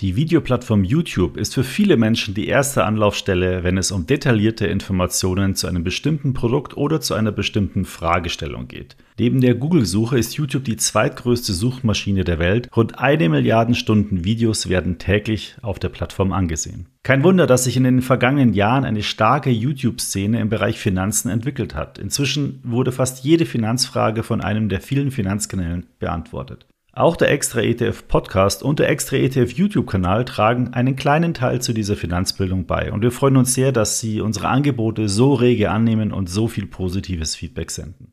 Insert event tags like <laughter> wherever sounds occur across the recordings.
Die Videoplattform YouTube ist für viele Menschen die erste Anlaufstelle, wenn es um detaillierte Informationen zu einem bestimmten Produkt oder zu einer bestimmten Fragestellung geht. Neben der Google-Suche ist YouTube die zweitgrößte Suchmaschine der Welt. Rund eine Milliarde Stunden Videos werden täglich auf der Plattform angesehen. Kein Wunder, dass sich in den vergangenen Jahren eine starke YouTube-Szene im Bereich Finanzen entwickelt hat. Inzwischen wurde fast jede Finanzfrage von einem der vielen Finanzkanälen beantwortet. Auch der Extra ETF Podcast und der Extra ETF YouTube-Kanal tragen einen kleinen Teil zu dieser Finanzbildung bei. Und wir freuen uns sehr, dass Sie unsere Angebote so rege annehmen und so viel positives Feedback senden.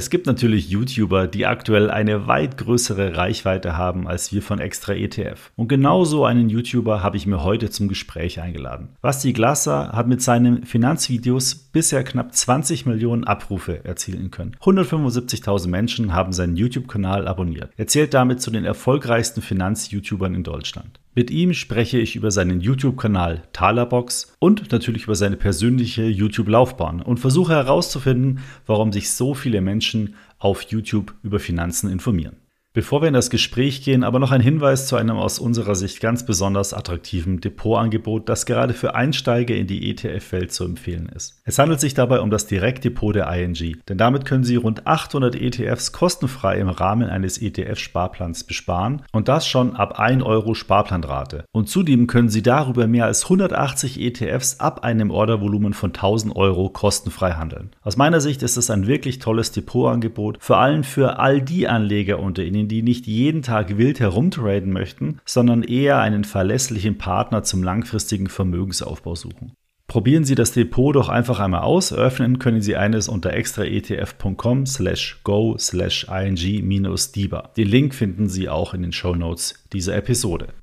Es gibt natürlich YouTuber, die aktuell eine weit größere Reichweite haben als wir von Extra ETF. Und genau so einen YouTuber habe ich mir heute zum Gespräch eingeladen. Basti Glasser hat mit seinen Finanzvideos bisher knapp 20 Millionen Abrufe erzielen können. 175.000 Menschen haben seinen YouTube-Kanal abonniert. Er zählt damit zu den erfolgreichsten Finanz-YouTubern in Deutschland. Mit ihm spreche ich über seinen YouTube-Kanal Talerbox und natürlich über seine persönliche YouTube-Laufbahn und versuche herauszufinden, warum sich so viele Menschen auf YouTube über Finanzen informieren. Bevor wir in das Gespräch gehen, aber noch ein Hinweis zu einem aus unserer Sicht ganz besonders attraktiven Depotangebot, das gerade für Einsteiger in die ETF-Welt zu empfehlen ist. Es handelt sich dabei um das Direktdepot der ING, denn damit können Sie rund 800 ETFs kostenfrei im Rahmen eines ETF-Sparplans besparen und das schon ab 1 Euro Sparplanrate. Und zudem können Sie darüber mehr als 180 ETFs ab einem Ordervolumen von 1000 Euro kostenfrei handeln. Aus meiner Sicht ist es ein wirklich tolles Depotangebot, vor allem für all die Anleger unter Ihnen, die nicht jeden Tag wild herumtraden möchten, sondern eher einen verlässlichen Partner zum langfristigen Vermögensaufbau suchen. Probieren Sie das Depot doch einfach einmal aus. Öffnen können Sie eines unter extraetf.com slash go slash ing-diba. Den Link finden Sie auch in den Show Notes dieser Episode.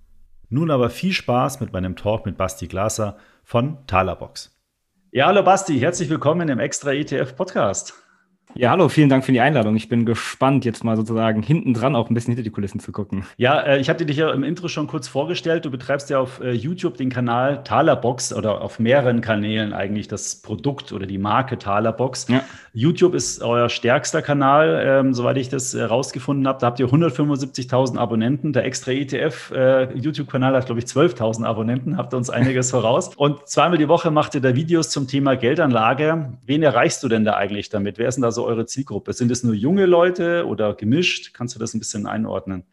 Nun aber viel Spaß mit meinem Talk mit Basti Glaser von Talerbox. Ja, hallo Basti, herzlich willkommen im Extra ETF Podcast. Ja, hallo, vielen Dank für die Einladung. Ich bin gespannt, jetzt mal sozusagen hinten dran auch ein bisschen hinter die Kulissen zu gucken. Ja, äh, ich hatte dich ja im Intro schon kurz vorgestellt. Du betreibst ja auf äh, YouTube den Kanal Talerbox oder auf mehreren Kanälen eigentlich das Produkt oder die Marke Talerbox. Ja. YouTube ist euer stärkster Kanal, ähm, soweit ich das herausgefunden äh, habe. Da habt ihr 175.000 Abonnenten. Der extra ETF äh, YouTube-Kanal hat, glaube ich, 12.000 Abonnenten. Habt ihr uns einiges <laughs> voraus. Und zweimal die Woche macht ihr da Videos zum Thema Geldanlage. Wen erreichst du denn da eigentlich damit? Wer ist denn da so eure Zielgruppe? Sind es nur junge Leute oder gemischt? Kannst du das ein bisschen einordnen?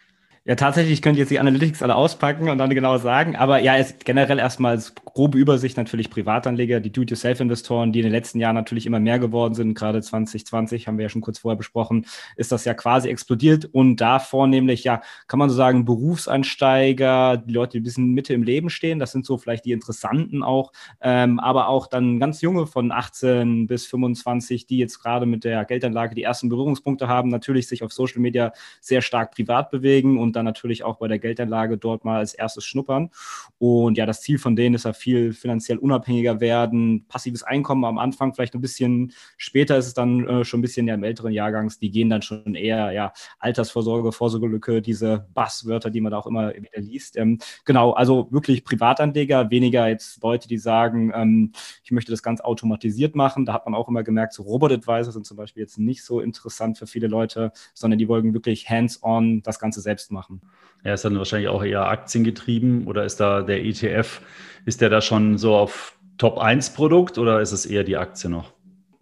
Ja, tatsächlich könnt ihr jetzt die Analytics alle auspacken und dann genau sagen. Aber ja, es generell erstmal als grobe Übersicht natürlich Privatanleger, die Do-it-yourself-Investoren, die in den letzten Jahren natürlich immer mehr geworden sind. Gerade 2020 haben wir ja schon kurz vorher besprochen, ist das ja quasi explodiert. Und da vornehmlich, ja, kann man so sagen, Berufseinsteiger, die Leute, die ein bisschen Mitte im Leben stehen. Das sind so vielleicht die Interessanten auch. Ähm, aber auch dann ganz junge von 18 bis 25, die jetzt gerade mit der Geldanlage die ersten Berührungspunkte haben, natürlich sich auf Social Media sehr stark privat bewegen und dann natürlich auch bei der Geldanlage dort mal als erstes schnuppern. Und ja, das Ziel von denen ist ja viel finanziell unabhängiger werden, passives Einkommen am Anfang, vielleicht ein bisschen später ist es dann äh, schon ein bisschen ja im älteren Jahrgangs, die gehen dann schon eher ja Altersvorsorge, Vorsorgelücke, diese Basswörter, die man da auch immer wieder liest. Ähm, genau, also wirklich Privatanleger, weniger jetzt Leute, die sagen, ähm, ich möchte das ganz automatisiert machen. Da hat man auch immer gemerkt, so Robot-Advisor sind zum Beispiel jetzt nicht so interessant für viele Leute, sondern die wollen wirklich hands-on das Ganze selbst machen machen. Er ist dann wahrscheinlich auch eher aktiengetrieben oder ist da der ETF, ist der da schon so auf Top 1 Produkt oder ist es eher die Aktie noch?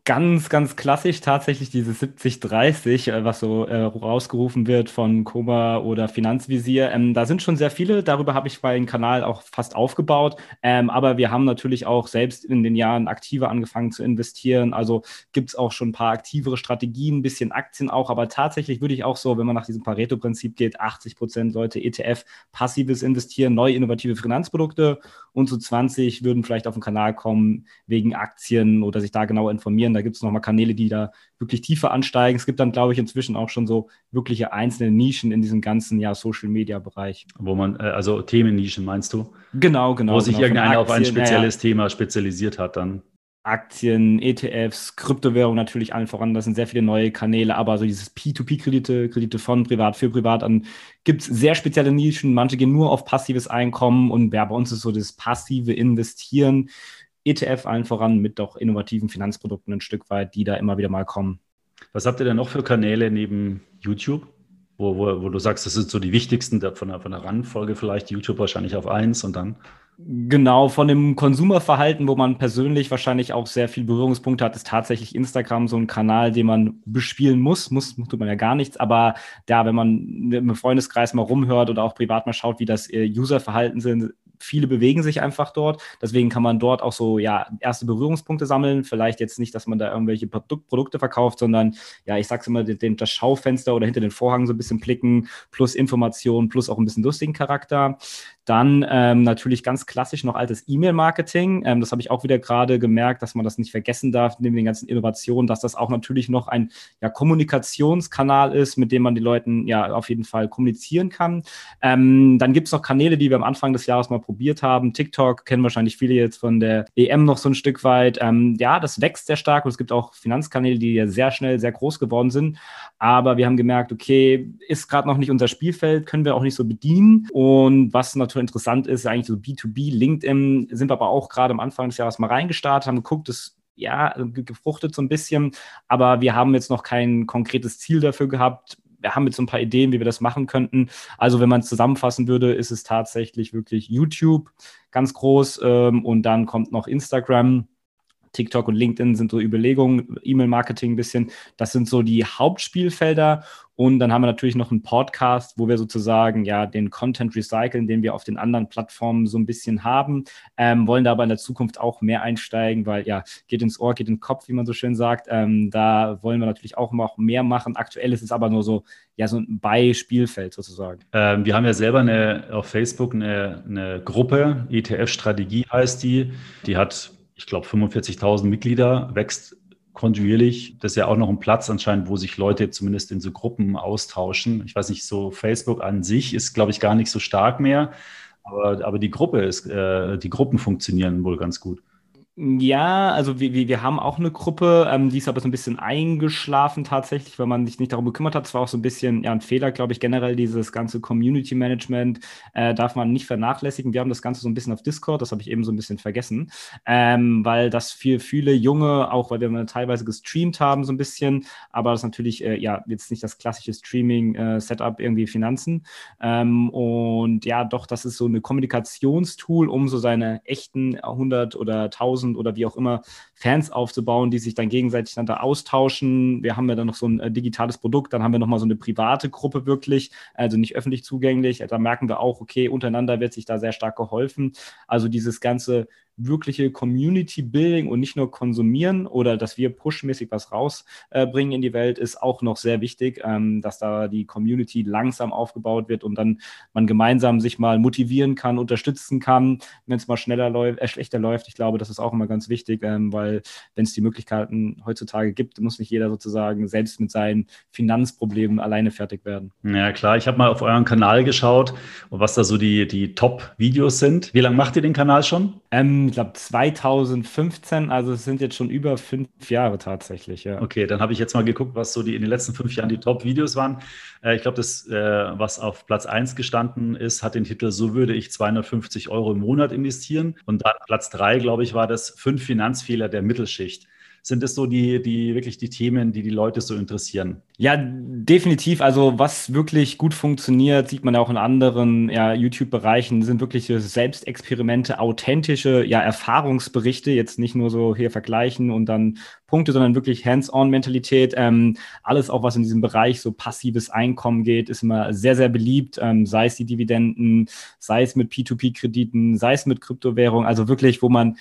Ganz, ganz klassisch tatsächlich dieses 70-30, äh, was so äh, rausgerufen wird von Koma oder Finanzvisier. Ähm, da sind schon sehr viele. Darüber habe ich meinen Kanal auch fast aufgebaut. Ähm, aber wir haben natürlich auch selbst in den Jahren aktiver angefangen zu investieren. Also gibt es auch schon ein paar aktivere Strategien, ein bisschen Aktien auch. Aber tatsächlich würde ich auch so, wenn man nach diesem Pareto-Prinzip geht, 80 Prozent Leute ETF, passives investieren, neue innovative Finanzprodukte und so 20 würden vielleicht auf den Kanal kommen wegen Aktien oder sich da genau informieren. Da gibt es nochmal Kanäle, die da wirklich tiefer ansteigen. Es gibt dann, glaube ich, inzwischen auch schon so wirkliche einzelne Nischen in diesem ganzen ja, Social-Media-Bereich. Wo man, äh, also Themennischen meinst du? Genau, genau. Wo sich genau, irgendeiner auf ein spezielles ja, Thema spezialisiert hat dann. Aktien, ETFs, Kryptowährung natürlich allen voran. Das sind sehr viele neue Kanäle, aber so dieses P2P-Kredite, Kredite von Privat für Privat an, gibt es sehr spezielle Nischen. Manche gehen nur auf passives Einkommen und ja, bei uns ist so das passive Investieren. ETF allen voran mit doch innovativen Finanzprodukten ein Stück weit, die da immer wieder mal kommen. Was habt ihr denn noch für Kanäle neben YouTube? Wo, wo, wo du sagst, das sind so die wichtigsten von der, von der Randfolge vielleicht, YouTube wahrscheinlich auf eins und dann? Genau, von dem Konsumerverhalten, wo man persönlich wahrscheinlich auch sehr viel Berührungspunkte hat, ist tatsächlich Instagram so ein Kanal, den man bespielen muss. Muss tut man ja gar nichts, aber da, wenn man im Freundeskreis mal rumhört oder auch privat mal schaut, wie das äh, Userverhalten sind, viele bewegen sich einfach dort. Deswegen kann man dort auch so ja erste Berührungspunkte sammeln. Vielleicht jetzt nicht, dass man da irgendwelche Produk Produkte verkauft, sondern ja, ich sag's immer, den, das Schaufenster oder hinter den Vorhang so ein bisschen blicken, plus Informationen, plus auch ein bisschen lustigen Charakter. Dann ähm, natürlich ganz klassisch noch altes E-Mail-Marketing. Ähm, das habe ich auch wieder gerade gemerkt, dass man das nicht vergessen darf, neben den ganzen Innovationen, dass das auch natürlich noch ein ja, Kommunikationskanal ist, mit dem man die Leuten ja auf jeden Fall kommunizieren kann. Ähm, dann gibt es noch Kanäle, die wir am Anfang des Jahres mal probiert haben. TikTok kennen wahrscheinlich viele jetzt von der EM noch so ein Stück weit. Ähm, ja, das wächst sehr stark und es gibt auch Finanzkanäle, die ja sehr schnell sehr groß geworden sind. Aber wir haben gemerkt, okay, ist gerade noch nicht unser Spielfeld, können wir auch nicht so bedienen. Und was natürlich interessant ist, eigentlich so B2B, LinkedIn, sind wir aber auch gerade am Anfang des Jahres mal reingestartet, haben geguckt, das ja, gefruchtet so ein bisschen, aber wir haben jetzt noch kein konkretes Ziel dafür gehabt. Wir haben jetzt so ein paar Ideen, wie wir das machen könnten. Also, wenn man es zusammenfassen würde, ist es tatsächlich wirklich YouTube ganz groß ähm, und dann kommt noch Instagram. TikTok und LinkedIn sind so Überlegungen, E-Mail-Marketing ein bisschen. Das sind so die Hauptspielfelder. Und dann haben wir natürlich noch einen Podcast, wo wir sozusagen ja den Content recyceln, den wir auf den anderen Plattformen so ein bisschen haben. Ähm, wollen da aber in der Zukunft auch mehr einsteigen, weil ja, geht ins Ohr, geht in den Kopf, wie man so schön sagt. Ähm, da wollen wir natürlich auch noch mehr machen. Aktuell ist es aber nur so, ja, so ein Beispielfeld sozusagen. Ähm, wir haben ja selber eine, auf Facebook eine, eine Gruppe, ETF-Strategie heißt die. Die hat, ich glaube, 45.000 Mitglieder, wächst kontinuierlich. Das ist ja auch noch ein Platz anscheinend, wo sich Leute zumindest in so Gruppen austauschen. Ich weiß nicht, so Facebook an sich ist, glaube ich, gar nicht so stark mehr. Aber, aber die Gruppe ist, äh, die Gruppen funktionieren wohl ganz gut. Ja, also wir, wir haben auch eine Gruppe, ähm, die ist aber so ein bisschen eingeschlafen tatsächlich, weil man sich nicht darum gekümmert hat. Es war auch so ein bisschen ja, ein Fehler, glaube ich, generell dieses ganze Community Management äh, darf man nicht vernachlässigen. Wir haben das Ganze so ein bisschen auf Discord, das habe ich eben so ein bisschen vergessen, ähm, weil das für viele Junge, auch weil wir teilweise gestreamt haben so ein bisschen, aber das natürlich äh, ja jetzt nicht das klassische Streaming-Setup äh, irgendwie Finanzen. Ähm, und ja, doch, das ist so eine Kommunikationstool, um so seine echten 100 oder 1000 1000 oder wie auch immer Fans aufzubauen, die sich dann gegenseitig dann da austauschen. Wir haben ja dann noch so ein äh, digitales Produkt, dann haben wir nochmal so eine private Gruppe wirklich, also nicht öffentlich zugänglich. Da merken wir auch, okay, untereinander wird sich da sehr stark geholfen. Also dieses ganze wirkliche Community Building und nicht nur konsumieren oder dass wir pushmäßig was rausbringen äh, in die Welt, ist auch noch sehr wichtig, ähm, dass da die Community langsam aufgebaut wird und dann man gemeinsam sich mal motivieren kann, unterstützen kann, wenn es mal schneller läuft, äh, schlechter läuft. Ich glaube, das ist auch immer ganz wichtig, ähm, weil wenn es die Möglichkeiten heutzutage gibt, muss nicht jeder sozusagen selbst mit seinen Finanzproblemen alleine fertig werden. Ja, klar. Ich habe mal auf euren Kanal geschaut und was da so die, die Top-Videos sind. Wie lange macht ihr den Kanal schon? Ähm, ich glaube 2015, also es sind jetzt schon über fünf Jahre tatsächlich, ja. Okay, dann habe ich jetzt mal geguckt, was so die in den letzten fünf Jahren die Top-Videos waren. Äh, ich glaube, das, äh, was auf Platz 1 gestanden ist, hat den Titel So würde ich 250 Euro im Monat investieren. Und dann Platz 3, glaube ich, war das Fünf Finanzfehler der Mittelschicht. Sind es so die, die wirklich die Themen, die die Leute so interessieren? Ja, definitiv. Also was wirklich gut funktioniert, sieht man ja auch in anderen ja, YouTube-Bereichen, sind wirklich Selbstexperimente, authentische ja, Erfahrungsberichte, jetzt nicht nur so hier vergleichen und dann Punkte, sondern wirklich Hands-on-Mentalität. Ähm, alles auch, was in diesem Bereich so passives Einkommen geht, ist immer sehr, sehr beliebt, ähm, sei es die Dividenden, sei es mit P2P-Krediten, sei es mit Kryptowährung, also wirklich, wo man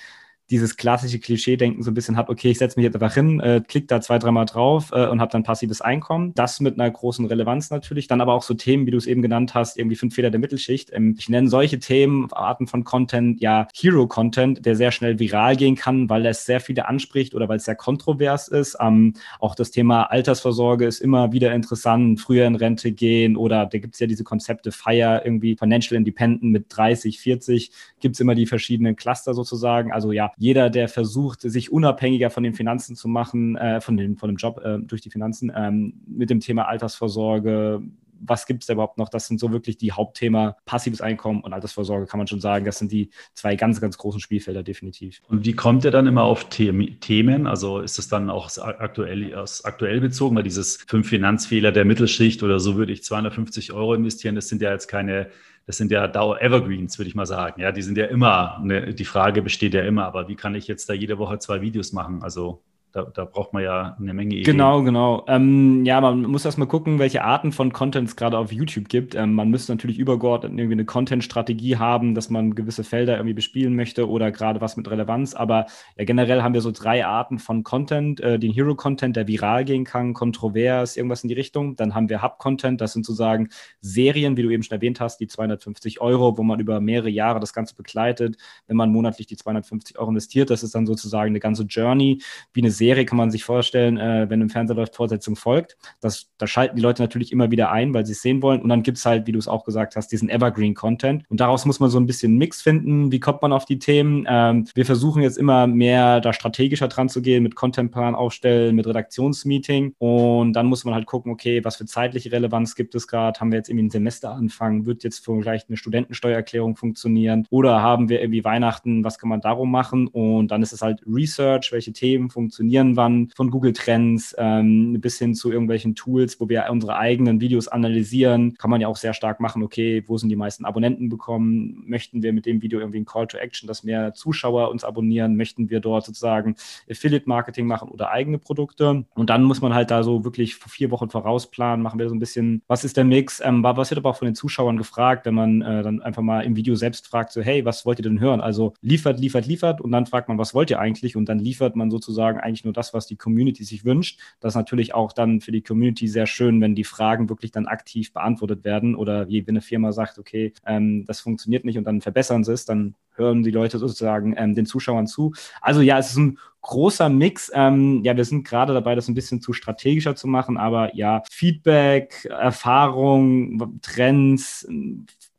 dieses klassische Klischee-Denken so ein bisschen hat, okay, ich setze mich jetzt einfach hin, äh, klick da zwei, dreimal drauf äh, und habe dann passives Einkommen. Das mit einer großen Relevanz natürlich. Dann aber auch so Themen, wie du es eben genannt hast, irgendwie fünf Fehler der Mittelschicht. Ähm, ich nenne solche Themen, Arten von Content, ja, Hero-Content, der sehr schnell viral gehen kann, weil es sehr viele anspricht oder weil es sehr kontrovers ist. Ähm, auch das Thema Altersvorsorge ist immer wieder interessant, früher in Rente gehen oder da gibt es ja diese Konzepte Fire, irgendwie Financial Independent mit 30, 40, gibt es immer die verschiedenen Cluster sozusagen. Also ja, jeder, der versucht, sich unabhängiger von den Finanzen zu machen, äh, von, dem, von dem Job äh, durch die Finanzen, ähm, mit dem Thema Altersvorsorge, was gibt es da überhaupt noch? Das sind so wirklich die Hauptthema passives Einkommen und Altersvorsorge, kann man schon sagen. Das sind die zwei ganz, ganz großen Spielfelder definitiv. Und wie kommt ihr dann immer auf Themen? Also ist das dann auch aktuell, aktuell bezogen? Weil dieses fünf Finanzfehler der Mittelschicht oder so würde ich 250 Euro investieren, das sind ja jetzt keine das sind ja Dauer Evergreens, würde ich mal sagen. Ja, die sind ja immer, ne, die Frage besteht ja immer, aber wie kann ich jetzt da jede Woche zwei Videos machen? Also da, da, braucht man ja eine Menge Ideen. Genau, genau. Ähm, ja, man muss erst mal gucken, welche Arten von Content es gerade auf YouTube gibt. Ähm, man müsste natürlich übergeordnet irgendwie eine Content-Strategie haben, dass man gewisse Felder irgendwie bespielen möchte oder gerade was mit Relevanz. Aber ja, generell haben wir so drei Arten von Content. Äh, den Hero-Content, der viral gehen kann, kontrovers, irgendwas in die Richtung. Dann haben wir Hub-Content, das sind sozusagen Serien, wie du eben schon erwähnt hast, die 250 Euro, wo man über mehrere Jahre das Ganze begleitet. Wenn man monatlich die 250 Euro investiert, das ist dann sozusagen eine ganze Journey, wie eine Serie kann man sich vorstellen, äh, wenn im Fernseher läuft, Fortsetzung folgt. Das, da schalten die Leute natürlich immer wieder ein, weil sie es sehen wollen. Und dann gibt es halt, wie du es auch gesagt hast, diesen Evergreen-Content. Und daraus muss man so ein bisschen Mix finden. Wie kommt man auf die Themen? Ähm, wir versuchen jetzt immer mehr da strategischer dran zu gehen, mit Contentplan aufstellen, mit Redaktionsmeeting. Und dann muss man halt gucken, okay, was für zeitliche Relevanz gibt es gerade? Haben wir jetzt irgendwie einen Semesteranfang? Wird jetzt vielleicht eine Studentensteuererklärung funktionieren? Oder haben wir irgendwie Weihnachten? Was kann man darum machen? Und dann ist es halt Research, welche Themen funktionieren definieren wann, von Google Trends ähm, bis hin zu irgendwelchen Tools, wo wir unsere eigenen Videos analysieren. Kann man ja auch sehr stark machen, okay, wo sind die meisten Abonnenten bekommen? Möchten wir mit dem Video irgendwie ein Call to Action, dass mehr Zuschauer uns abonnieren? Möchten wir dort sozusagen Affiliate Marketing machen oder eigene Produkte? Und dann muss man halt da so wirklich vier Wochen vorausplanen, machen wir so ein bisschen, was ist der Mix? Ähm, was wird aber auch von den Zuschauern gefragt, wenn man äh, dann einfach mal im Video selbst fragt, so, hey, was wollt ihr denn hören? Also liefert, liefert, liefert und dann fragt man, was wollt ihr eigentlich? Und dann liefert man sozusagen eigentlich eigentlich nur das, was die Community sich wünscht. Das ist natürlich auch dann für die Community sehr schön, wenn die Fragen wirklich dann aktiv beantwortet werden oder wie wenn eine Firma sagt, okay, ähm, das funktioniert nicht und dann verbessern sie es, dann hören die Leute sozusagen ähm, den Zuschauern zu. Also ja, es ist ein großer Mix. Ähm, ja, wir sind gerade dabei, das ein bisschen zu strategischer zu machen, aber ja, Feedback, Erfahrung, Trends,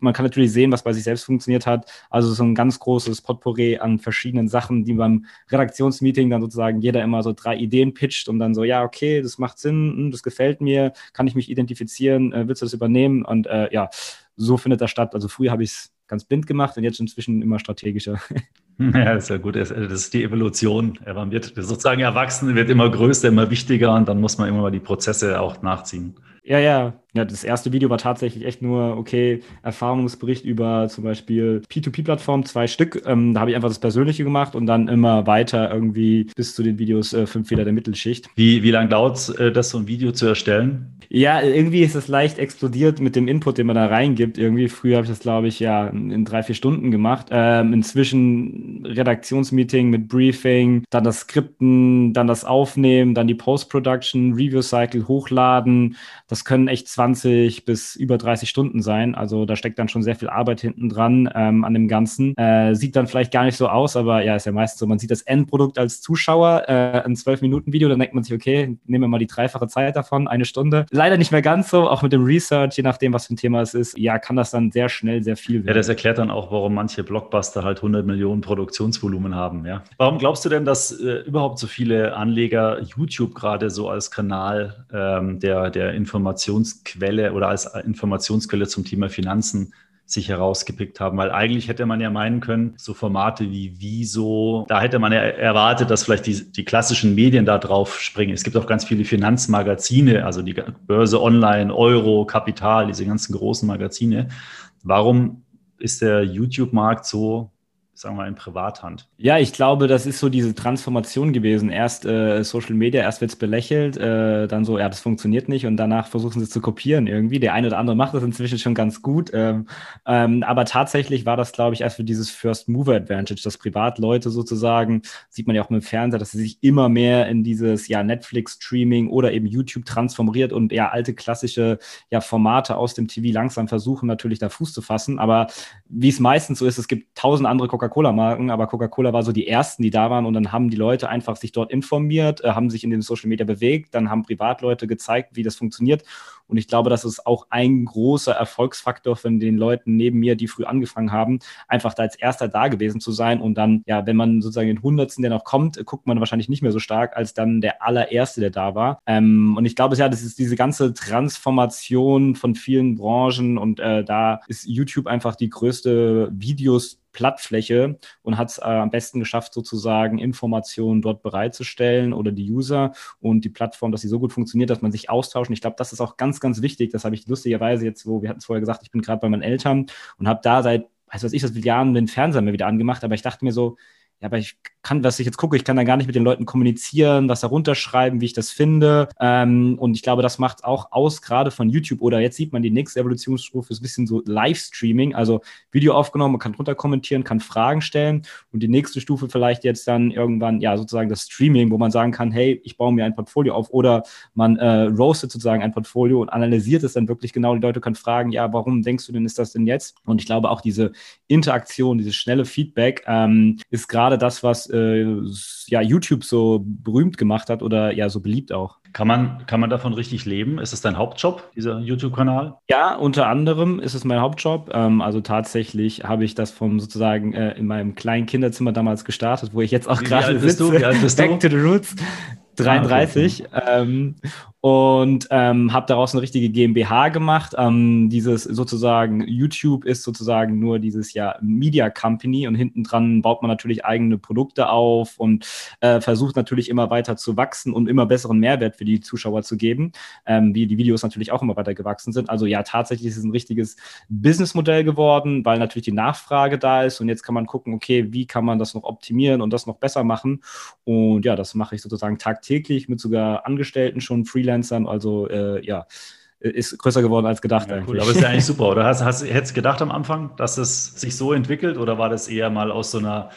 man kann natürlich sehen, was bei sich selbst funktioniert hat. Also so ein ganz großes Potpourri an verschiedenen Sachen, die beim Redaktionsmeeting dann sozusagen jeder immer so drei Ideen pitcht und dann so, ja, okay, das macht Sinn, hm, das gefällt mir, kann ich mich identifizieren, äh, willst du das übernehmen? Und äh, ja, so findet das statt. Also früher habe ich es ganz blind gemacht und jetzt inzwischen immer strategischer. <laughs> <laughs> Ja, ist ja gut. Das ist die Evolution. Man wird sozusagen erwachsen, wird immer größer, immer wichtiger und dann muss man immer mal die Prozesse auch nachziehen. Ja, ja. Ja, das erste Video war tatsächlich echt nur, okay, Erfahrungsbericht über zum Beispiel P2P-Plattformen, zwei Stück. Ähm, da habe ich einfach das Persönliche gemacht und dann immer weiter irgendwie bis zu den Videos äh, fünf Fehler der Mittelschicht. Wie, wie lange dauert es, äh, das so ein Video zu erstellen? Ja, irgendwie ist es leicht explodiert mit dem Input, den man da reingibt. Irgendwie früher habe ich das, glaube ich, ja in drei, vier Stunden gemacht. Ähm, inzwischen Redaktionsmeeting mit Briefing, dann das Skripten, dann das Aufnehmen, dann die Post-Production, Review-Cycle hochladen. Das können echt 20 bis über 30 Stunden sein. Also da steckt dann schon sehr viel Arbeit hinten dran ähm, an dem Ganzen. Äh, sieht dann vielleicht gar nicht so aus, aber ja, ist ja meistens so. Man sieht das Endprodukt als Zuschauer, äh, ein 12-Minuten-Video, dann denkt man sich, okay, nehmen wir mal die dreifache Zeit davon, eine Stunde. Leider nicht mehr ganz so, auch mit dem Research, je nachdem, was für ein Thema es ist. Ja, kann das dann sehr schnell sehr viel werden. Ja, das erklärt dann auch, warum manche Blockbuster halt 100 Millionen Produktionsvolumen haben. Ja. Warum glaubst du denn, dass äh, überhaupt so viele Anleger YouTube gerade so als Kanal ähm, der, der Informationsquelle oder als Informationsquelle zum Thema Finanzen sich herausgepickt haben, weil eigentlich hätte man ja meinen können, so Formate wie Wieso, da hätte man ja erwartet, dass vielleicht die, die klassischen Medien da drauf springen. Es gibt auch ganz viele Finanzmagazine, also die Börse Online, Euro, Kapital, diese ganzen großen Magazine. Warum ist der YouTube-Markt so sagen wir mal, in Privathand? Ja, ich glaube, das ist so diese Transformation gewesen. Erst äh, Social Media, erst wird es belächelt, äh, dann so, ja, das funktioniert nicht und danach versuchen sie es zu kopieren irgendwie. Der eine oder andere macht das inzwischen schon ganz gut. Ähm, ähm, aber tatsächlich war das, glaube ich, erst für dieses First Mover Advantage, dass Privatleute sozusagen, sieht man ja auch dem Fernseher, dass sie sich immer mehr in dieses ja Netflix-Streaming oder eben YouTube transformiert und ja alte klassische ja, Formate aus dem TV langsam versuchen, natürlich da Fuß zu fassen. Aber wie es meistens so ist, es gibt tausend andere Coca-Cola-Marken, aber Coca-Cola war so die ersten, die da waren und dann haben die Leute einfach sich dort informiert, äh, haben sich in den Social Media bewegt, dann haben Privatleute gezeigt, wie das funktioniert und ich glaube, das ist auch ein großer Erfolgsfaktor von den Leuten neben mir, die früh angefangen haben, einfach da als erster da gewesen zu sein. Und dann, ja, wenn man sozusagen den Hundertsten, der noch kommt, guckt man wahrscheinlich nicht mehr so stark als dann der allererste, der da war. Ähm, und ich glaube, ja, das ist diese ganze Transformation von vielen Branchen und äh, da ist YouTube einfach die größte Videos Plattfläche und hat es äh, am besten geschafft, sozusagen Informationen dort bereitzustellen oder die User und die Plattform, dass sie so gut funktioniert, dass man sich austauscht. Und ich glaube, das ist auch ganz, ganz wichtig. Das habe ich lustigerweise jetzt, wo wir hatten es vorher gesagt, ich bin gerade bei meinen Eltern und habe da seit, weiß was ich, das Jahren den Fernseher mir wieder angemacht, aber ich dachte mir so, ja, aber ich kann, was ich jetzt gucke, ich kann da gar nicht mit den Leuten kommunizieren, was da runterschreiben, wie ich das finde. Ähm, und ich glaube, das macht auch aus, gerade von YouTube. Oder jetzt sieht man die nächste Evolutionsstufe, ist ein bisschen so Livestreaming, also Video aufgenommen, man kann drunter kommentieren, kann Fragen stellen. Und die nächste Stufe vielleicht jetzt dann irgendwann, ja, sozusagen das Streaming, wo man sagen kann, hey, ich baue mir ein Portfolio auf. Oder man äh, roastet sozusagen ein Portfolio und analysiert es dann wirklich genau. Die Leute können fragen, ja, warum denkst du denn, ist das denn jetzt? Und ich glaube auch diese Interaktion, dieses schnelle Feedback ähm, ist gerade das, was äh, ja, YouTube so berühmt gemacht hat oder ja so beliebt auch. Kann man, kann man davon richtig leben? Ist es dein Hauptjob, dieser YouTube-Kanal? Ja, unter anderem ist es mein Hauptjob. Ähm, also tatsächlich habe ich das vom sozusagen äh, in meinem kleinen Kinderzimmer damals gestartet, wo ich jetzt auch gerade sitze. Du? Wie alt bist Back du? to the Roots. 33 ah, okay. ähm, und ähm, habe daraus eine richtige GmbH gemacht. Ähm, dieses sozusagen YouTube ist sozusagen nur dieses ja Media Company und hinten dran baut man natürlich eigene Produkte auf und äh, versucht natürlich immer weiter zu wachsen und immer besseren Mehrwert für die Zuschauer zu geben, ähm, wie die Videos natürlich auch immer weiter gewachsen sind. Also ja, tatsächlich ist es ein richtiges Businessmodell geworden, weil natürlich die Nachfrage da ist und jetzt kann man gucken, okay, wie kann man das noch optimieren und das noch besser machen und ja, das mache ich sozusagen tagtäglich mit sogar Angestellten schon Freelance Freelancern. Also äh, ja, ist größer geworden als gedacht ja, Cool, aber ist ja eigentlich <laughs> super, oder? Hast, hast, hättest du gedacht am Anfang, dass es sich so entwickelt oder war das eher mal aus so einer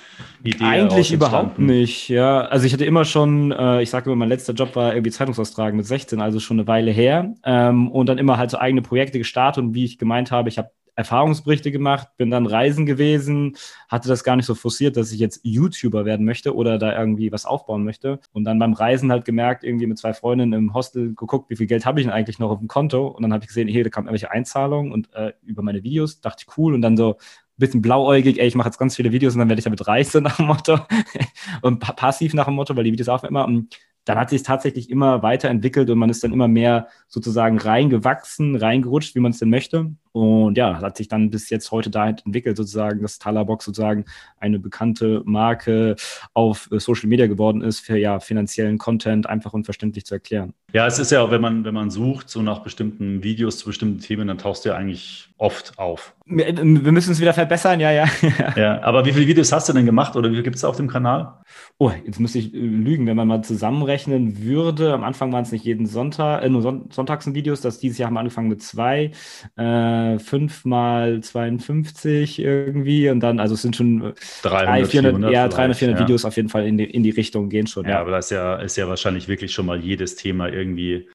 Idee? Eigentlich überhaupt nicht, ja. Also ich hatte immer schon, äh, ich sage immer, mein letzter Job war irgendwie Zeitungsaustragen mit 16, also schon eine Weile her. Ähm, und dann immer halt so eigene Projekte gestartet und wie ich gemeint habe, ich habe Erfahrungsberichte gemacht, bin dann reisen gewesen, hatte das gar nicht so forciert, dass ich jetzt YouTuber werden möchte oder da irgendwie was aufbauen möchte. Und dann beim Reisen halt gemerkt, irgendwie mit zwei Freundinnen im Hostel geguckt, wie viel Geld habe ich denn eigentlich noch auf dem Konto? Und dann habe ich gesehen, hier, da kam irgendwelche Einzahlungen und äh, über meine Videos, dachte ich cool. Und dann so, bisschen blauäugig, ey, ich mache jetzt ganz viele Videos und dann werde ich damit reich, so nach dem Motto. <laughs> und passiv nach dem Motto, weil die Videos auch immer. Und dann hat sich tatsächlich immer weiterentwickelt und man ist dann immer mehr sozusagen reingewachsen, reingerutscht, wie man es denn möchte. Und ja, hat sich dann bis jetzt heute dahin entwickelt, sozusagen, dass Talabox sozusagen eine bekannte Marke auf äh, Social Media geworden ist, für ja finanziellen Content einfach und verständlich zu erklären. Ja, es ist ja auch, wenn man, wenn man sucht, so nach bestimmten Videos zu bestimmten Themen, dann tauchst du ja eigentlich oft auf. Wir, wir müssen es wieder verbessern, ja, ja. <laughs> ja, aber wie viele Videos hast du denn gemacht oder wie viel gibt es auf dem Kanal? Oh, jetzt müsste ich äh, lügen, wenn man mal zusammenrechnen würde. Am Anfang waren es nicht jeden Sonntag, äh, nur Son Sonntags Videos. Das dieses Jahr haben wir angefangen mit zwei. Äh, 5 mal 52 irgendwie und dann, also es sind schon 300, 400, 400 ja, 300, 400 ja. Videos auf jeden Fall in die, in die Richtung gehen schon. Ja, ja, aber das ist ja, ist ja wahrscheinlich wirklich schon mal jedes Thema irgendwie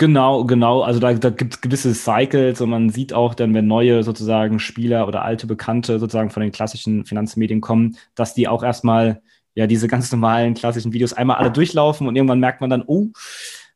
Genau, genau. Also da, da gibt es gewisse Cycles und man sieht auch dann, wenn neue sozusagen Spieler oder alte Bekannte sozusagen von den klassischen Finanzmedien kommen, dass die auch erstmal ja diese ganz normalen klassischen Videos einmal alle durchlaufen und irgendwann merkt man dann, oh,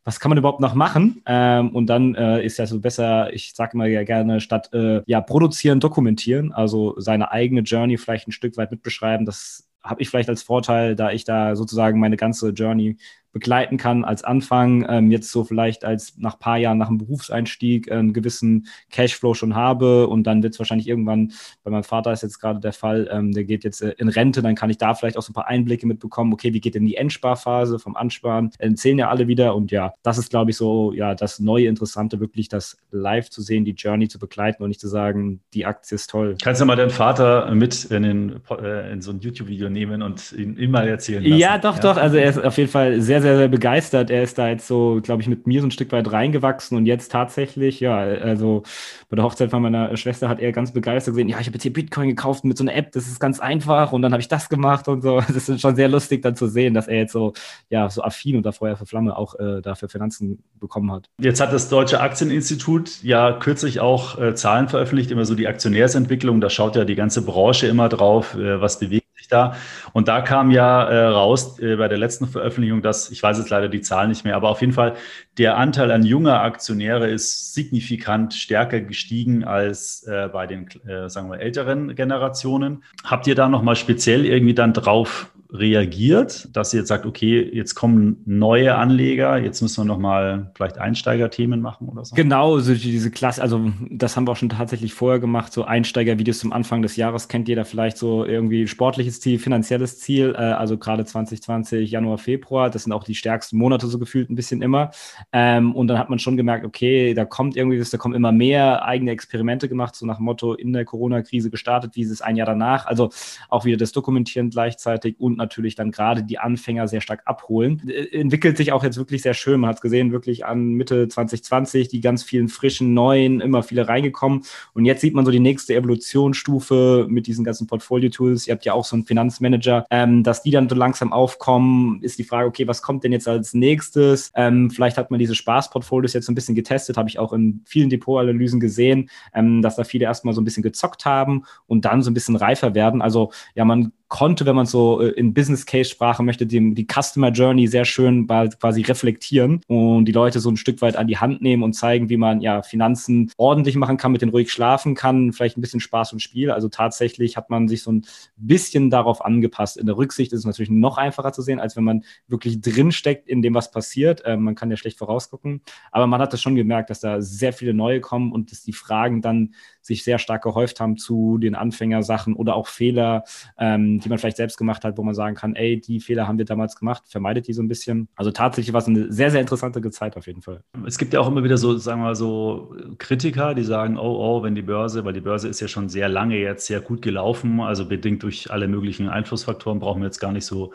was kann man überhaupt noch machen? Ähm, und dann äh, ist ja so besser, ich sage immer ja gerne, statt äh, ja produzieren, dokumentieren, also seine eigene Journey vielleicht ein Stück weit mitbeschreiben. Das habe ich vielleicht als Vorteil, da ich da sozusagen meine ganze Journey begleiten kann als Anfang, ähm, jetzt so vielleicht als nach paar Jahren nach dem Berufseinstieg einen gewissen Cashflow schon habe und dann wird es wahrscheinlich irgendwann, bei meinem Vater ist jetzt gerade der Fall, ähm, der geht jetzt äh, in Rente, dann kann ich da vielleicht auch so ein paar Einblicke mitbekommen, okay, wie geht denn die Endsparphase vom Ansparen, äh, zählen ja alle wieder und ja, das ist glaube ich so, ja, das neue Interessante, wirklich das live zu sehen, die Journey zu begleiten und nicht zu sagen, die Aktie ist toll. Kannst du mal deinen Vater mit in, den, äh, in so ein YouTube-Video nehmen und ihn, ihn mal erzählen lassen? Ja, doch, ja. doch, also er ist auf jeden Fall sehr, sehr, sehr begeistert. Er ist da jetzt so, glaube ich, mit mir so ein Stück weit reingewachsen und jetzt tatsächlich, ja, also bei der Hochzeit von meiner Schwester hat er ganz begeistert gesehen, ja, ich habe jetzt hier Bitcoin gekauft mit so einer App, das ist ganz einfach und dann habe ich das gemacht und so. <laughs> Das ist schon sehr lustig dann zu sehen, dass er jetzt so, ja, so affin und da Feuer für Flamme auch äh, dafür Finanzen bekommen hat. Jetzt hat das Deutsche Aktieninstitut ja kürzlich auch äh, Zahlen veröffentlicht, immer so die Aktionärsentwicklung, da schaut ja die ganze Branche immer drauf, äh, was bewegt sich da. Und da kam ja äh, raus äh, bei der letzten Veröffentlichung, dass, ich weiß jetzt leider die Zahl nicht mehr, aber auf jeden Fall der Anteil an junger Aktionäre ist signifikant stärker gestiegen als äh, bei den, äh, sagen wir, älteren Generationen. Habt ihr da nochmal speziell irgendwie dann drauf reagiert, dass ihr jetzt sagt, okay, jetzt kommen neue Anleger, jetzt müssen wir nochmal vielleicht Einsteigerthemen machen oder so? Genau, so diese Klasse, also das haben wir auch schon tatsächlich vorher gemacht, so Einsteigervideos zum Anfang des Jahres kennt jeder vielleicht so irgendwie sportliches Ziel, finanzielles Ziel, äh, also gerade 2020, Januar, Februar, das sind auch die stärksten Monate so gefühlt ein bisschen immer. Ähm, und dann hat man schon gemerkt, okay, da kommt irgendwie was, da kommen immer mehr eigene Experimente gemacht, so nach dem Motto in der Corona-Krise gestartet, wie ist es ein Jahr danach, also auch wieder das Dokumentieren gleichzeitig und natürlich dann gerade die Anfänger sehr stark abholen. Äh, entwickelt sich auch jetzt wirklich sehr schön. Man hat es gesehen, wirklich an Mitte 2020, die ganz vielen frischen, neuen, immer viele reingekommen. Und jetzt sieht man so die nächste Evolutionsstufe mit diesen ganzen Portfolio-Tools. Ihr habt ja auch so einen Finanzmanager, ähm, dass die dann so langsam aufkommen, ist die Frage, okay, was kommt denn jetzt als nächstes? Ähm, vielleicht hat man diese Spaßportfolios jetzt so ein bisschen getestet, habe ich auch in vielen Depotanalysen gesehen, ähm, dass da viele erstmal so ein bisschen gezockt haben und dann so ein bisschen reifer werden. Also ja, man konnte, wenn man so äh, in Business Case Sprache möchte, die, die Customer Journey sehr schön quasi reflektieren und die Leute so ein Stück weit an die Hand nehmen und zeigen, wie man ja Finanzen ordentlich machen kann, mit denen ruhig schlafen kann, vielleicht ein bisschen Spaß und Spiel. Also tatsächlich hat man sich so ein bisschen darauf angepasst. In der Rücksicht ist es natürlich noch einfacher zu sehen, als wenn man wirklich drinsteckt in dem, was passiert. Äh, man kann ja schlecht vorausgucken, aber man hat das schon gemerkt, dass da sehr viele neue kommen und dass die Fragen dann sich sehr stark gehäuft haben zu den Anfängersachen oder auch Fehler, ähm, die man vielleicht selbst gemacht hat, wo man sagen kann, ey, die Fehler haben wir damals gemacht, vermeidet die so ein bisschen. Also tatsächlich war es eine sehr, sehr interessante Zeit auf jeden Fall. Es gibt ja auch immer wieder so, sagen wir mal so, Kritiker, die sagen, oh, oh, wenn die Börse, weil die Börse ist ja schon sehr lange jetzt sehr gut gelaufen, also bedingt durch alle möglichen Einflussfaktoren, brauchen wir jetzt gar nicht so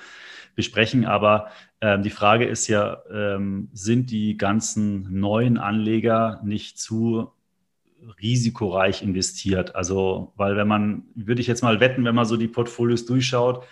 besprechen. Aber ähm, die Frage ist ja, ähm, sind die ganzen neuen Anleger nicht zu risikoreich investiert. Also, weil wenn man, würde ich jetzt mal wetten, wenn man so die Portfolios durchschaut,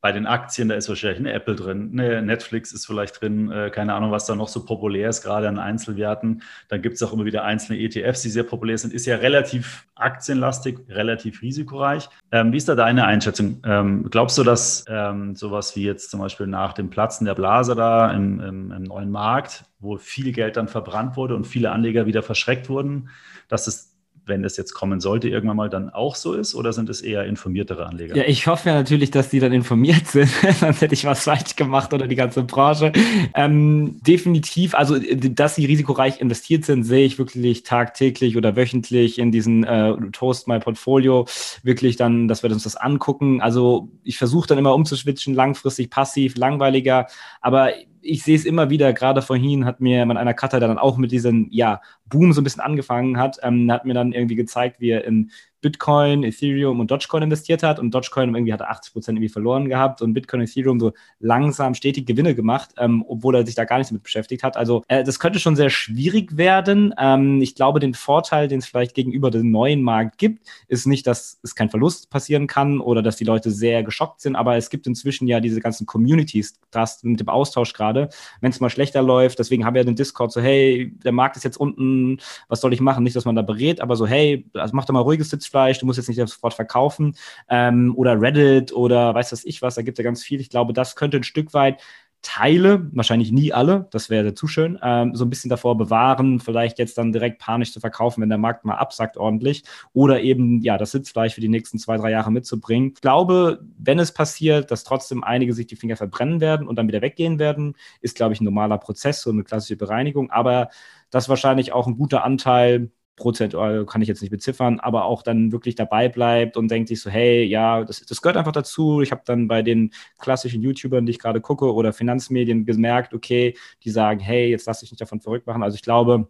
bei den Aktien, da ist wahrscheinlich eine Apple drin, eine Netflix ist vielleicht drin, äh, keine Ahnung, was da noch so populär ist, gerade an Einzelwerten. Dann gibt es auch immer wieder einzelne ETFs, die sehr populär sind. Ist ja relativ aktienlastig, relativ risikoreich. Ähm, wie ist da deine Einschätzung? Ähm, glaubst du, dass ähm, sowas wie jetzt zum Beispiel nach dem Platzen der Blase da im, im, im neuen Markt, wo viel Geld dann verbrannt wurde und viele Anleger wieder verschreckt wurden, dass es wenn es jetzt kommen sollte, irgendwann mal dann auch so ist? Oder sind es eher informiertere Anleger? Ja, ich hoffe ja natürlich, dass die dann informiert <laughs> sind, sonst hätte ich was falsch gemacht oder die ganze Branche. Ähm, definitiv, also dass sie risikoreich investiert sind, sehe ich wirklich tagtäglich oder wöchentlich in diesen äh, Toast My Portfolio wirklich dann, dass wir uns das angucken. Also ich versuche dann immer umzuschwitchen, langfristig, passiv, langweiliger, aber ich sehe es immer wieder, gerade vorhin hat mir man einer Cutter, der dann auch mit diesem ja, Boom so ein bisschen angefangen hat, ähm, hat mir dann irgendwie gezeigt, wie er in Bitcoin, Ethereum und Dogecoin investiert hat und Dogecoin irgendwie hat 80 Prozent irgendwie verloren gehabt und Bitcoin Ethereum so langsam stetig Gewinne gemacht, ähm, obwohl er sich da gar nicht damit beschäftigt hat. Also äh, das könnte schon sehr schwierig werden. Ähm, ich glaube, den Vorteil, den es vielleicht gegenüber dem neuen Markt gibt, ist nicht, dass es kein Verlust passieren kann oder dass die Leute sehr geschockt sind, aber es gibt inzwischen ja diese ganzen Communities, das mit dem Austausch gerade, wenn es mal schlechter läuft. Deswegen haben wir ja den Discord so, hey, der Markt ist jetzt unten, was soll ich machen? Nicht, dass man da berät, aber so, hey, also mach doch mal ruhiges Sitz Sitzfleisch, du musst jetzt nicht sofort verkaufen. Ähm, oder Reddit oder weiß was ich was, da gibt es ja ganz viel. Ich glaube, das könnte ein Stück weit Teile, wahrscheinlich nie alle, das wäre zu schön, ähm, so ein bisschen davor bewahren, vielleicht jetzt dann direkt panisch zu verkaufen, wenn der Markt mal absackt ordentlich oder eben ja das Sitzfleisch für die nächsten zwei, drei Jahre mitzubringen. Ich glaube, wenn es passiert, dass trotzdem einige sich die Finger verbrennen werden und dann wieder weggehen werden, ist, glaube ich, ein normaler Prozess, so eine klassische Bereinigung, aber das wahrscheinlich auch ein guter Anteil prozentual kann ich jetzt nicht beziffern, aber auch dann wirklich dabei bleibt und denkt sich so, hey, ja, das, das gehört einfach dazu. Ich habe dann bei den klassischen YouTubern, die ich gerade gucke, oder Finanzmedien gemerkt, okay, die sagen, hey, jetzt lass dich nicht davon verrückt machen. Also ich glaube,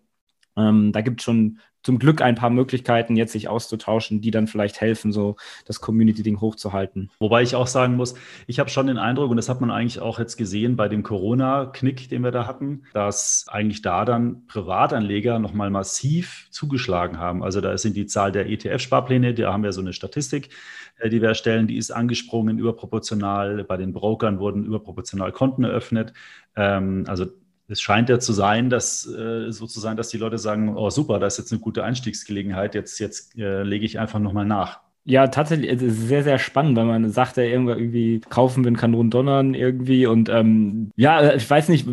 ähm, da gibt es schon zum Glück ein paar Möglichkeiten, jetzt sich auszutauschen, die dann vielleicht helfen, so das Community-Ding hochzuhalten. Wobei ich auch sagen muss, ich habe schon den Eindruck, und das hat man eigentlich auch jetzt gesehen bei dem Corona-Knick, den wir da hatten, dass eigentlich da dann Privatanleger nochmal massiv zugeschlagen haben. Also da sind die Zahl der ETF-Sparpläne, da haben wir so eine Statistik, äh, die wir erstellen, die ist angesprungen, überproportional. Bei den Brokern wurden überproportional Konten eröffnet. Ähm, also es scheint ja zu sein, dass äh, sozusagen, dass die Leute sagen, oh super, da ist jetzt eine gute Einstiegsgelegenheit, jetzt, jetzt äh, lege ich einfach nochmal nach. Ja, tatsächlich, es ist sehr, sehr spannend, weil man sagt ja irgendwie, kaufen, wenn Kanonen donnern irgendwie und ähm, ja, ich weiß nicht,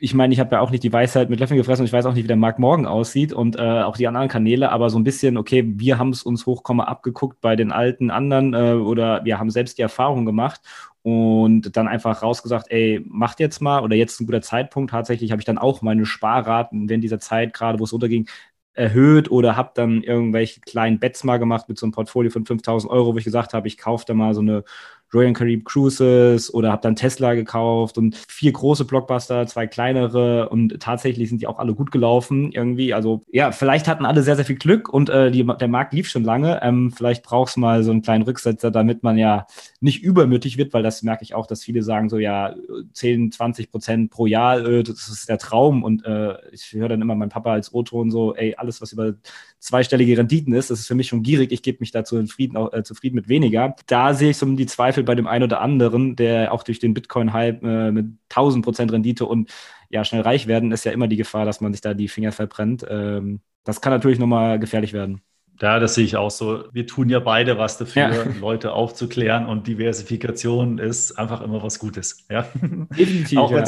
ich meine, ich habe ja auch nicht die Weisheit mit Löffeln gefressen und ich weiß auch nicht, wie der Markt morgen aussieht und äh, auch die anderen Kanäle, aber so ein bisschen, okay, wir haben es uns hochkomma abgeguckt bei den alten anderen äh, oder wir haben selbst die Erfahrung gemacht und dann einfach rausgesagt, ey, macht jetzt mal oder jetzt ein guter Zeitpunkt. Tatsächlich habe ich dann auch meine Sparraten während dieser Zeit, gerade wo es runterging, erhöht oder habe dann irgendwelche kleinen Bets mal gemacht mit so einem Portfolio von 5000 Euro, wo ich gesagt habe, ich kaufe da mal so eine Royal Caribbean Cruises oder habe dann Tesla gekauft und vier große Blockbuster, zwei kleinere und tatsächlich sind die auch alle gut gelaufen irgendwie. Also ja, vielleicht hatten alle sehr, sehr viel Glück und äh, die, der Markt lief schon lange. Ähm, vielleicht brauchst du mal so einen kleinen Rücksetzer, damit man ja nicht übermütig wird, weil das merke ich auch, dass viele sagen so, ja, 10, 20 Prozent pro Jahr, äh, das ist der Traum und äh, ich höre dann immer meinen Papa als O-Ton so, ey, alles, was über zweistellige Renditen ist, das ist für mich schon gierig, ich gebe mich dazu zufrieden, auch, äh, zufrieden mit weniger. Da sehe ich so die Zweifel bei dem einen oder anderen, der auch durch den Bitcoin-Hype äh, mit 1000 Prozent Rendite und ja, schnell reich werden, ist ja immer die Gefahr, dass man sich da die Finger verbrennt. Ähm, das kann natürlich nochmal gefährlich werden. Ja, das sehe ich auch so. Wir tun ja beide was dafür, ja. <laughs> Leute aufzuklären und Diversifikation ist einfach immer was Gutes. Ja? Definitiv. <laughs> auch wenn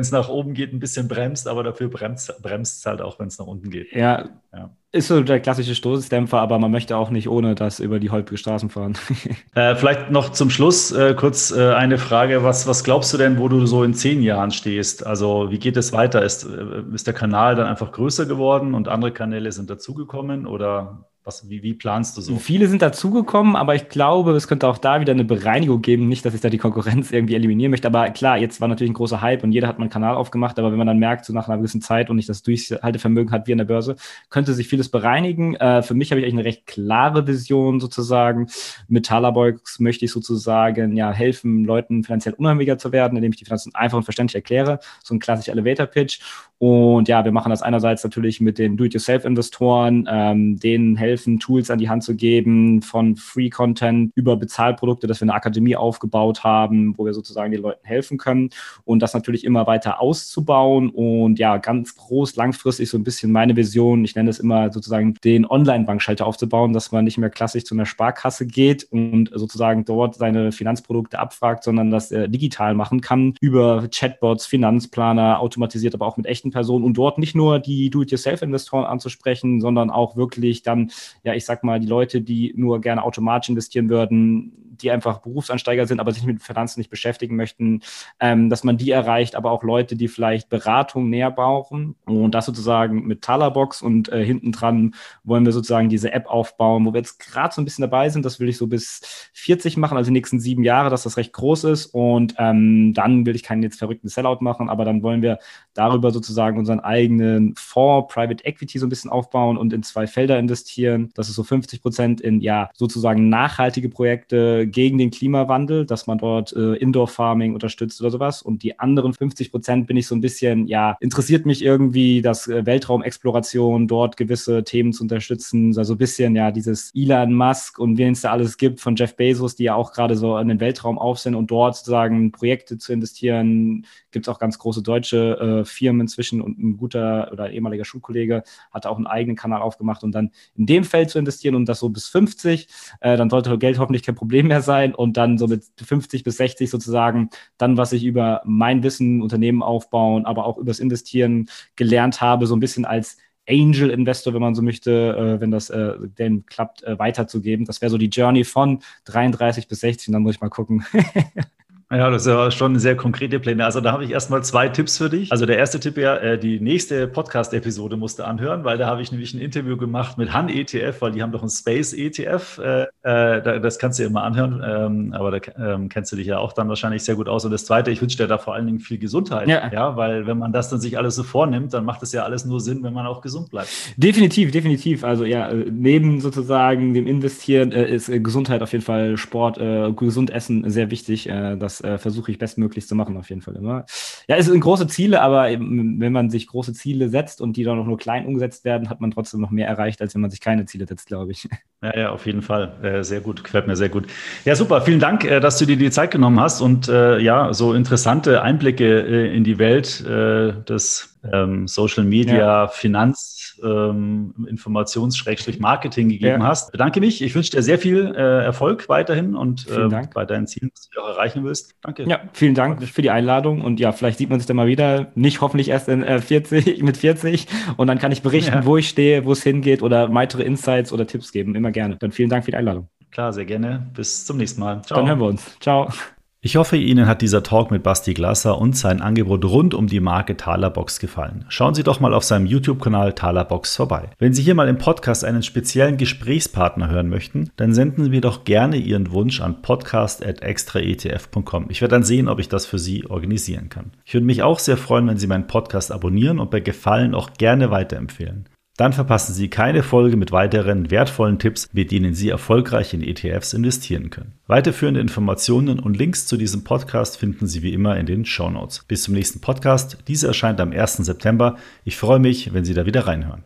es äh, nach oben geht, ein bisschen bremst, aber dafür bremst es halt auch, wenn es nach unten geht. Ja. ja ist so der klassische Stoßdämpfer, aber man möchte auch nicht ohne das über die holprige Straßen fahren. <laughs> äh, vielleicht noch zum Schluss äh, kurz äh, eine Frage. Was, was glaubst du denn, wo du so in zehn Jahren stehst? Also wie geht es weiter? Ist, äh, ist der Kanal dann einfach größer geworden und andere Kanäle sind dazugekommen oder was, wie, wie, planst du so? Viele sind dazugekommen, aber ich glaube, es könnte auch da wieder eine Bereinigung geben. Nicht, dass ich da die Konkurrenz <laughs> irgendwie eliminieren möchte, aber klar, jetzt war natürlich ein großer Hype und jeder hat mal einen Kanal aufgemacht, aber wenn man dann merkt, so nach einer gewissen Zeit und nicht das Durchhaltevermögen hat wie an der Börse, könnte sich vieles bereinigen. Äh, für mich habe ich eigentlich eine recht klare Vision sozusagen. Mit Talabox möchte ich sozusagen ja helfen, Leuten finanziell unheimlicher zu werden, indem ich die Finanzen einfach und verständlich erkläre. So ein klassischer Elevator-Pitch. Und ja, wir machen das einerseits natürlich mit den Do-it-yourself-Investoren, ähm, denen helfen, Tools an die Hand zu geben, von Free-Content über Bezahlprodukte, dass wir eine Akademie aufgebaut haben, wo wir sozusagen den Leuten helfen können und das natürlich immer weiter auszubauen und ja, ganz groß langfristig so ein bisschen meine Vision, ich nenne es immer sozusagen den Online-Bankschalter aufzubauen, dass man nicht mehr klassisch zu einer Sparkasse geht und sozusagen dort seine Finanzprodukte abfragt, sondern das äh, digital machen kann über Chatbots, Finanzplaner, automatisiert, aber auch mit echten Personen und dort nicht nur die Do-it-yourself-Investoren anzusprechen, sondern auch wirklich dann, ja, ich sag mal, die Leute, die nur gerne automatisch investieren würden, die einfach Berufsansteiger sind, aber sich mit Finanzen nicht beschäftigen möchten, ähm, dass man die erreicht, aber auch Leute, die vielleicht Beratung näher brauchen. Und das sozusagen mit Talerbox und äh, hinten dran wollen wir sozusagen diese App aufbauen, wo wir jetzt gerade so ein bisschen dabei sind, das will ich so bis 40 machen, also die nächsten sieben Jahre, dass das recht groß ist. Und ähm, dann will ich keinen jetzt verrückten Sellout machen, aber dann wollen wir darüber sozusagen unseren eigenen Fonds, Private Equity so ein bisschen aufbauen und in zwei Felder investieren. Das ist so 50 Prozent in ja sozusagen nachhaltige Projekte, gegen den Klimawandel, dass man dort äh, Indoor-Farming unterstützt oder sowas. Und die anderen 50 Prozent bin ich so ein bisschen, ja, interessiert mich irgendwie, dass äh, Weltraumexploration dort gewisse Themen zu unterstützen. Also ein bisschen, ja, dieses Elon Musk und wen es da alles gibt von Jeff Bezos, die ja auch gerade so in den Weltraum auf sind und dort sozusagen Projekte zu investieren. Gibt es auch ganz große deutsche äh, Firmen inzwischen und ein guter oder ehemaliger Schulkollege hat auch einen eigenen Kanal aufgemacht und dann in dem Feld zu investieren und das so bis 50, äh, dann sollte Geld hoffentlich kein Problem mehr mehr sein und dann so mit 50 bis 60 sozusagen dann, was ich über mein Wissen, Unternehmen aufbauen, aber auch übers Investieren gelernt habe, so ein bisschen als Angel-Investor, wenn man so möchte, äh, wenn das äh, denn klappt, äh, weiterzugeben. Das wäre so die Journey von 33 bis 60 und dann muss ich mal gucken. <laughs> Ja, das ist ja schon sehr konkrete Pläne. Also da habe ich erstmal zwei Tipps für dich. Also der erste Tipp ja, äh, die nächste Podcast-Episode musst du anhören, weil da habe ich nämlich ein Interview gemacht mit Han ETF, weil die haben doch ein Space ETF. Äh, äh, das kannst du dir mal anhören, ähm, aber da ähm, kennst du dich ja auch dann wahrscheinlich sehr gut aus. Und das zweite, ich wünsche dir da vor allen Dingen viel Gesundheit. Ja. ja, weil wenn man das dann sich alles so vornimmt, dann macht es ja alles nur Sinn, wenn man auch gesund bleibt. Definitiv, definitiv. Also ja, neben sozusagen dem Investieren ist Gesundheit auf jeden Fall Sport, gesund essen sehr wichtig. das äh, versuche ich bestmöglich zu machen, auf jeden Fall immer. Ja, es sind große Ziele, aber eben, wenn man sich große Ziele setzt und die dann auch nur klein umgesetzt werden, hat man trotzdem noch mehr erreicht, als wenn man sich keine Ziele setzt, glaube ich. <laughs> Ja, ja, auf jeden Fall. Äh, sehr gut, gefällt mir sehr gut. Ja, super. Vielen Dank, äh, dass du dir die Zeit genommen hast und äh, ja, so interessante Einblicke äh, in die Welt äh, des ähm, Social Media, ja. Finanz, ähm, Informations-Marketing gegeben ja. hast. Bedanke mich. Ich wünsche dir sehr viel äh, Erfolg weiterhin und äh, bei deinen Zielen, was du auch erreichen willst. Danke. Ja, vielen Dank für die Einladung und ja, vielleicht sieht man sich dann mal wieder. Nicht hoffentlich erst in äh, 40, <laughs> mit 40 und dann kann ich berichten, ja. wo ich stehe, wo es hingeht oder weitere Insights oder Tipps geben. Immer gerne. Dann vielen Dank für die Einladung. Klar, sehr gerne. Bis zum nächsten Mal. Ciao. Dann hören wir uns. Ciao. Ich hoffe, Ihnen hat dieser Talk mit Basti Glasser und sein Angebot rund um die Marke Talerbox gefallen. Schauen Sie doch mal auf seinem YouTube-Kanal Talerbox vorbei. Wenn Sie hier mal im Podcast einen speziellen Gesprächspartner hören möchten, dann senden Sie mir doch gerne Ihren Wunsch an podcast.extraetf.com. Ich werde dann sehen, ob ich das für Sie organisieren kann. Ich würde mich auch sehr freuen, wenn Sie meinen Podcast abonnieren und bei Gefallen auch gerne weiterempfehlen. Dann verpassen Sie keine Folge mit weiteren wertvollen Tipps, mit denen Sie erfolgreich in ETFs investieren können. Weiterführende Informationen und Links zu diesem Podcast finden Sie wie immer in den Show Notes. Bis zum nächsten Podcast. Dieser erscheint am 1. September. Ich freue mich, wenn Sie da wieder reinhören.